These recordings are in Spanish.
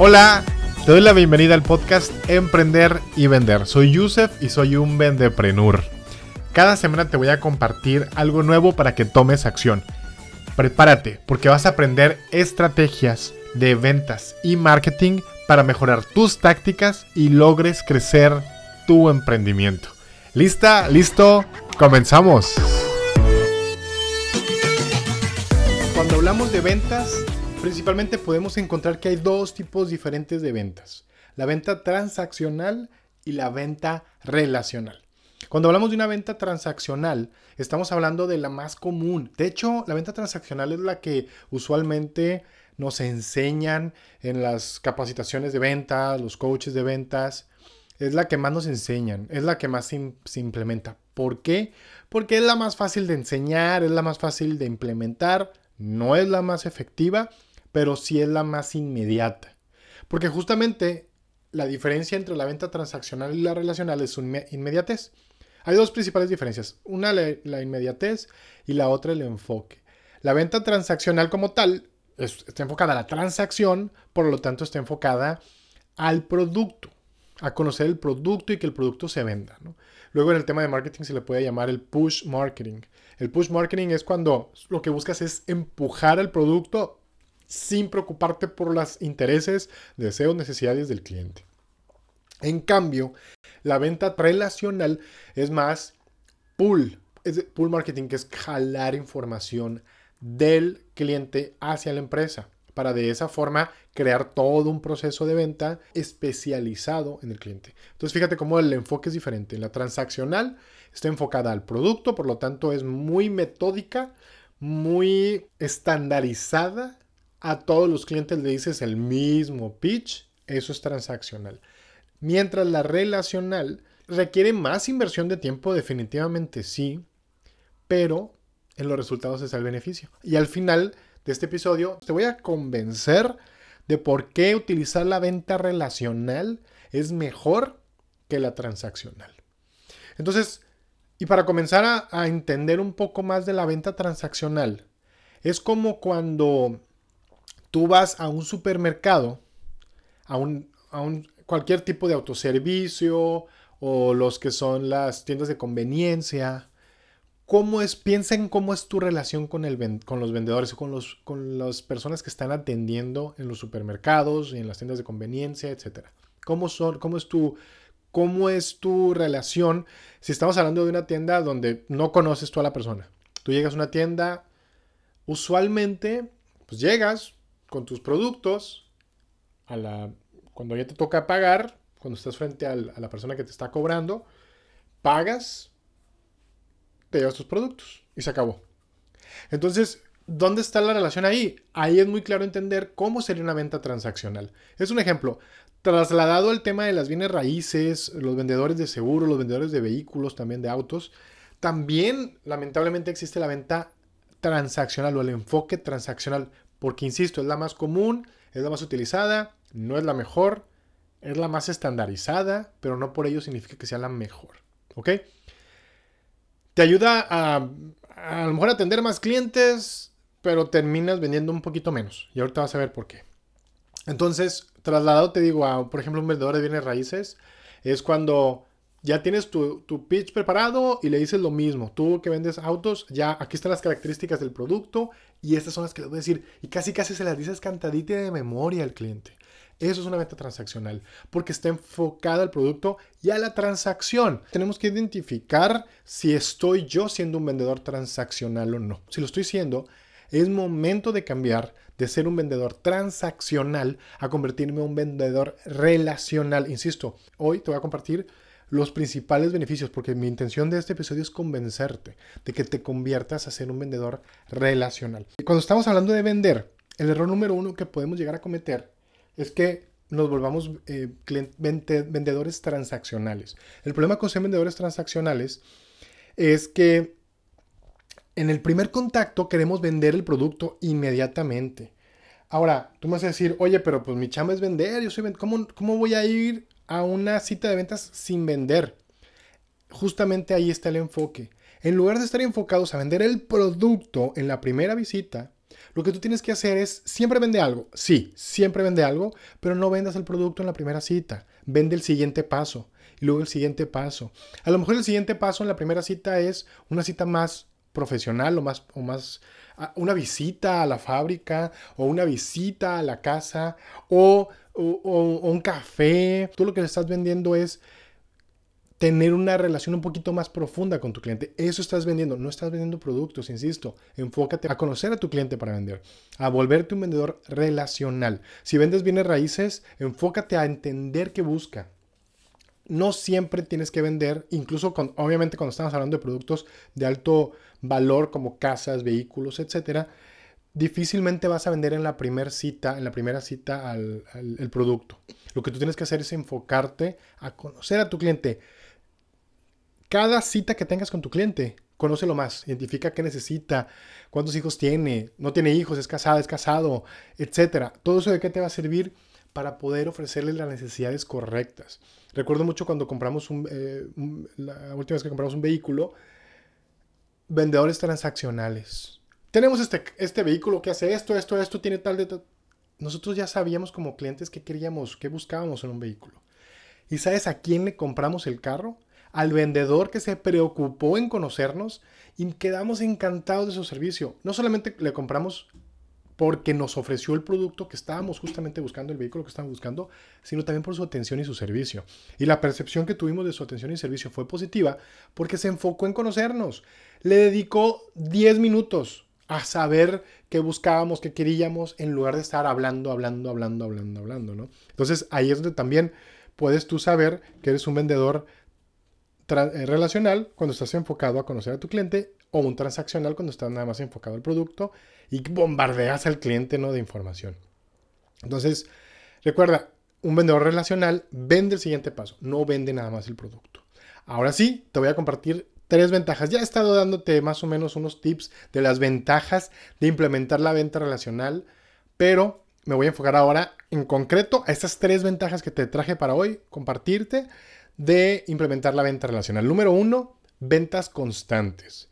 Hola, te doy la bienvenida al podcast Emprender y Vender. Soy Yusef y soy un vendeprenur. Cada semana te voy a compartir algo nuevo para que tomes acción. Prepárate porque vas a aprender estrategias de ventas y marketing para mejorar tus tácticas y logres crecer tu emprendimiento. ¿Lista? ¿Listo? ¡Comenzamos! Cuando hablamos de ventas, principalmente podemos encontrar que hay dos tipos diferentes de ventas. La venta transaccional y la venta relacional. Cuando hablamos de una venta transaccional, estamos hablando de la más común. De hecho, la venta transaccional es la que usualmente nos enseñan en las capacitaciones de venta, los coaches de ventas. Es la que más nos enseñan, es la que más se, implementa. ¿Por qué? Porque es la más fácil de enseñar, es la más fácil de implementar, no es la más efectiva, pero sí es la más inmediata. Porque justamente la diferencia entre la venta transaccional y la relacional es su inmediatez. Hay dos principales diferencias. Una la, inmediatez y la otra el enfoque. La venta transaccional como tal está enfocada a la transacción, por lo tanto está enfocada al producto, a conocer el producto y que el producto se venda. Luego en el tema de marketing se le puede llamar el push marketing. El push marketing es cuando lo que buscas es empujar el producto sin preocuparte por los intereses, deseos, necesidades del cliente. En cambio, la venta relacional es más pull, es pull marketing, que es jalar información del cliente hacia la empresa para de esa forma crear todo un proceso de venta especializado en el cliente. Entonces fíjate cómo el enfoque es diferente. La transaccional está enfocada al producto, por lo tanto es muy metódica, muy estandarizada a todos los clientes le dices el mismo pitch, eso es transaccional. Mientras la relacional requiere más inversión de tiempo, definitivamente sí, pero en los resultados está el beneficio. Y al final de este episodio te voy a convencer de por qué utilizar la venta relacional es mejor que la transaccional. Entonces, y para comenzar a, a entender un poco más de la venta transaccional, es como cuando tú vas a un supermercado, a un, cualquier tipo de autoservicio o los que son las tiendas de conveniencia, ¿cómo es, piensa en cómo es tu relación con, el, con los vendedores o con, los, con las personas que están atendiendo en los supermercados y en las tiendas de conveniencia, etcétera. ¿Cómo, son, cómo, es tu, ¿Cómo es tu relación si estamos hablando de una tienda donde no conoces tú a la persona? Tú llegas a una tienda, usualmente, pues llegas, con tus productos, cuando ya te toca pagar, cuando estás frente a la persona que te está cobrando, pagas, te llevas tus productos y se acabó. Entonces, ¿dónde está la relación ahí? Ahí es muy claro entender cómo sería una venta transaccional. Es un ejemplo. Trasladado al tema de las bienes raíces, los vendedores de seguros, los vendedores de vehículos, también de autos, también lamentablemente existe la venta transaccional o el enfoque transaccional. Porque, insisto, es la más común, es la más utilizada, no es la mejor, es la más estandarizada, pero no por ello significa que sea la mejor. ¿Ok? Te ayuda a a lo mejor atender más clientes, pero terminas vendiendo un poquito menos. Y ahorita vas a ver por qué. Entonces, trasladado, te digo, a, por ejemplo, un vendedor de bienes raíces, es cuando ya tienes tu, pitch preparado y le dices lo mismo. Tú que vendes autos, ya aquí están las características del producto y estas son las que le voy a decir. Y casi casi se las dices cantadita de memoria al cliente. Eso es una venta transaccional, porque está enfocada al producto y a la transacción. Tenemos que identificar si estoy yo siendo un vendedor transaccional o no. Si lo estoy siendo, es momento de cambiar de ser un vendedor transaccional a convertirme en un vendedor relacional. Insisto, hoy te voy a compartir los principales beneficios, porque mi intención de este episodio es convencerte de que te conviertas a ser un vendedor relacional. Y cuando estamos hablando de vender, el error número uno que podemos llegar a cometer es que nos volvamos eh, vendedores transaccionales. El problema con ser vendedores transaccionales es que en el primer contacto queremos vender el producto inmediatamente. Ahora, tú me vas a decir, oye, pero pues mi chamba es vender, yo soy ¿Cómo, ¿cómo voy a ir a una cita de ventas sin vender. Justamente ahí está el enfoque. En lugar de estar enfocados a vender el producto en la primera visita, Lo que tú tienes que hacer es, siempre vende algo, sí, siempre vende algo, pero no vendas el producto en la primera cita, vende el siguiente paso y luego el siguiente paso. A lo mejor el siguiente paso en la primera cita es una cita más profesional o más, o más una visita a la fábrica o una visita a la casa o, un café. Tú lo que le estás vendiendo es tener una relación un poquito más profunda con tu cliente. Eso estás vendiendo, no estás vendiendo productos, insisto. Enfócate a conocer a tu cliente para vender, a volverte un vendedor relacional. Si vendes bienes raíces, enfócate a entender qué busca. No siempre tienes que vender, incluso con, obviamente cuando estamos hablando de productos de alto valor como casas, vehículos, etcétera, difícilmente vas a vender en la primera cita, en la primera cita al, el producto. Lo que tú tienes que hacer es enfocarte a conocer a tu cliente cada cita que tengas con tu cliente, conócelo más, identifica qué necesita, cuántos hijos tiene, no tiene hijos, es casada, es casado, etcétera. Todo eso de qué te va a servir para poder ofrecerle las necesidades correctas. Recuerdo mucho cuando compramos un, eh, la última vez que compramos un vehículo, vendedores transaccionales. Tenemos este, este vehículo que hace esto, esto, esto, tiene tal de tal. Nosotros ya sabíamos como clientes qué queríamos, qué buscábamos en un vehículo. ¿Y sabes a quién le compramos el carro? al vendedor que se preocupó en conocernos y quedamos encantados de su servicio. No solamente le compramos porque nos ofreció el producto que estábamos justamente buscando, el vehículo que estábamos buscando, sino también por su atención y su servicio. Y la percepción que tuvimos de su atención y servicio fue positiva porque se enfocó en conocernos. Le dedicó 10 minutos a saber qué buscábamos, qué queríamos, en lugar de estar hablando, hablando, hablando, hablando, hablando, ¿no? Entonces ahí es donde también puedes tú saber que eres un vendedor eh, relacional cuando estás enfocado a conocer a tu cliente o un transaccional cuando estás nada más enfocado al producto y bombardeas al cliente ¿no? de información. Entonces, recuerda, un vendedor relacional vende el siguiente paso, no vende nada más el producto. Ahora sí, te voy a compartir tres ventajas. Ya he estado dándote más o menos unos tips de las ventajas de implementar la venta relacional, pero me voy a enfocar ahora en concreto a estas tres ventajas que te traje para hoy, compartirte de implementar la venta relacional. Número uno, ventas constantes.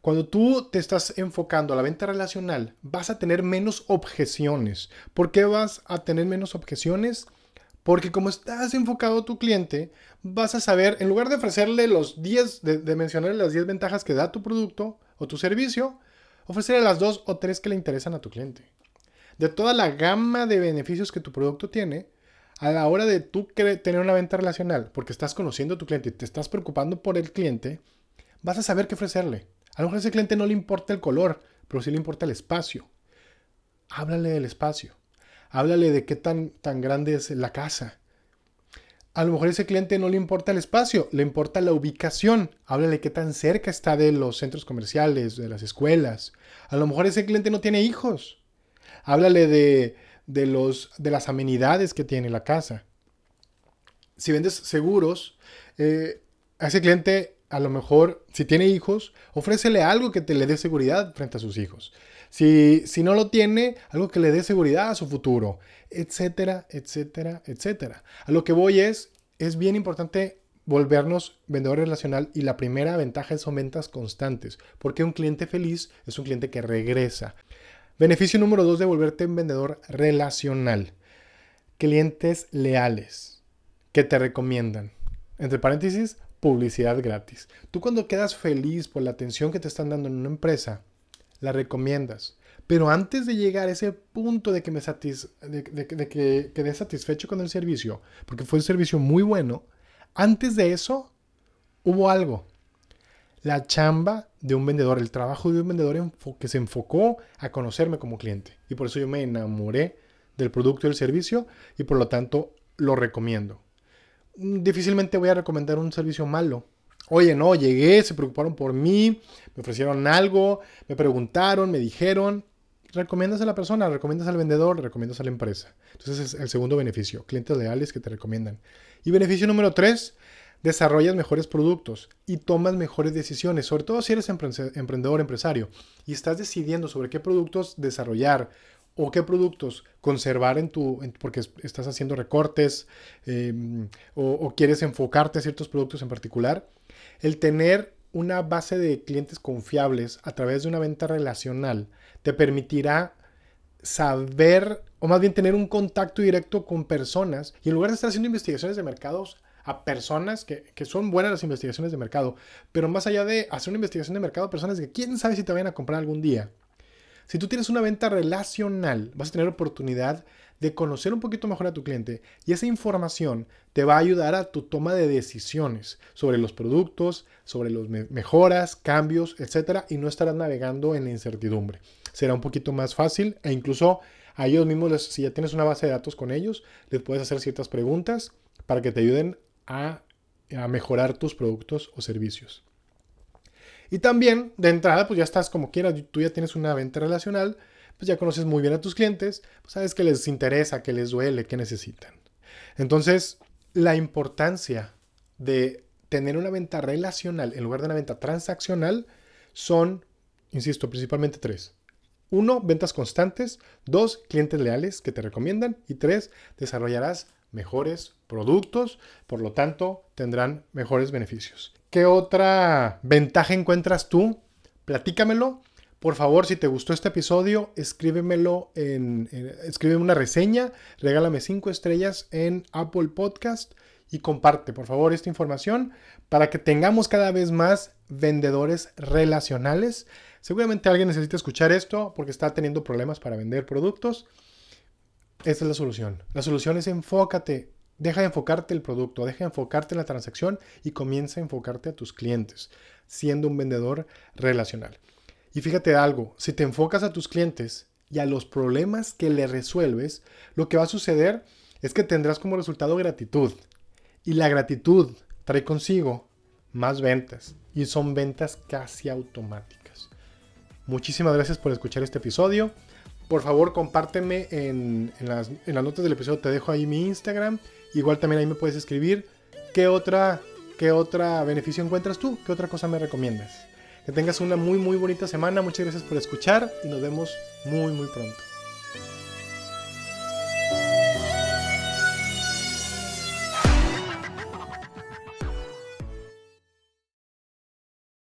Cuando tú te estás enfocando a la venta relacional, vas a tener menos objeciones. ¿Por qué vas a tener menos objeciones? Porque como estás enfocado a tu cliente, vas a saber, en lugar de ofrecerle los 10, de, mencionarle las 10 ventajas que da tu producto o tu servicio, ofrecerle las dos o tres que le interesan a tu cliente. De toda la gama de beneficios que tu producto tiene, a la hora de tú tener una venta relacional, porque estás conociendo a tu cliente y te estás preocupando por el cliente, vas a saber qué ofrecerle. A lo mejor a ese cliente no le importa el color, pero sí le importa el espacio. Háblale del espacio. Háblale de qué tan, tan grande es la casa. A lo mejor ese cliente no le importa el espacio, le importa la ubicación. Háblale qué tan cerca está de los centros comerciales, de las escuelas. A lo mejor ese cliente no tiene hijos. Háblale de, de, los, de las amenidades que tiene la casa. Si vendes seguros, eh, a ese cliente a lo mejor, si tiene hijos, ofrécele algo que te le dé seguridad frente a sus hijos. Si, si no lo tiene, algo que le dé seguridad a su futuro, etcétera, etcétera, etcétera. A lo que voy es, es bien importante volvernos vendedor relacional y la primera ventaja son ventas constantes, porque un cliente feliz es un cliente que regresa. Beneficio número dos de volverte un vendedor relacional. Clientes leales que te recomiendan. Entre paréntesis, publicidad gratis. Tú cuando quedas feliz por la atención que te están dando en una empresa, la recomiendas. Pero antes de llegar a ese punto de que me de, que quedé satisfecho con el servicio, porque fue un servicio muy bueno, antes de eso hubo algo la chamba de un vendedor, el trabajo de un vendedor que se enfocó a conocerme como cliente. Y por eso yo me enamoré del producto y del servicio y por lo tanto lo recomiendo. Mm, difícilmente voy a recomendar un servicio malo. Oye, no, llegué, se preocuparon por mí, me ofrecieron algo, me preguntaron, me dijeron. Recomiendas a la persona, recomiendas al vendedor, recomiendas a la empresa. Entonces es el segundo beneficio, clientes leales que te recomiendan. Y beneficio número tres, desarrollas mejores productos y tomas mejores decisiones, sobre todo si eres emprendedor, empresario, y estás decidiendo sobre qué productos desarrollar o qué productos conservar en tu, porque estás haciendo recortes em, o, quieres enfocarte a ciertos productos en particular, el tener una base de clientes confiables a través de una venta relacional te permitirá saber, o más bien tener un contacto directo con personas y en lugar de estar haciendo investigaciones de mercados a personas que, que, son buenas las investigaciones de mercado, pero más allá de hacer una investigación de mercado, personas que quién sabe si te vayan a comprar algún día. Si tú tienes una venta relacional, vas a tener oportunidad de conocer un poquito mejor a tu cliente y esa información te va a ayudar a tu toma de decisiones sobre los productos, sobre las mejoras, cambios, etcétera, y no estarás navegando en la incertidumbre. Será un poquito más fácil e incluso a ellos mismos, si ya tienes una base de datos con ellos, les puedes hacer ciertas preguntas para que te ayuden a, a mejorar tus productos o servicios. Y también, de entrada, pues ya estás como quieras, tú ya tienes una venta relacional, pues ya conoces muy bien a tus clientes, pues sabes que les interesa, que les duele, que necesitan. Entonces, la importancia de tener una venta relacional en lugar de una venta transaccional son, insisto, principalmente tres. Uno, ventas constantes. Dos, clientes leales que te recomiendan. Y tres, desarrollarás mejores productos, por lo tanto, tendrán mejores beneficios. ¿Qué otra ventaja encuentras tú? Platícamelo por favor, si te gustó este episodio, escríbemelo escríbeme una reseña, regálame cinco estrellas en Apple Podcast y comparte, por favor, esta información para que tengamos cada vez más vendedores relacionales. Seguramente alguien necesita escuchar esto porque está teniendo problemas para vender productos. Esta es la solución. La solución es enfócate. Deja de enfocarte el producto, deja de enfocarte en la transacción y comienza a enfocarte a tus clientes, siendo un vendedor relacional. Y fíjate algo, si te enfocas a tus clientes y a los problemas que le resuelves, lo que va a suceder es que tendrás como resultado gratitud. Y la gratitud trae consigo más ventas. Y son ventas casi automáticas. Muchísimas gracias por escuchar este episodio. Por favor, compárteme en, las, notas del episodio. Te dejo ahí mi Instagram. Igual también ahí me puedes escribir qué otra, qué otra beneficio encuentras tú, qué otra cosa me recomiendas. Que tengas una muy muy bonita semana. Muchas gracias por escuchar y nos vemos muy muy pronto.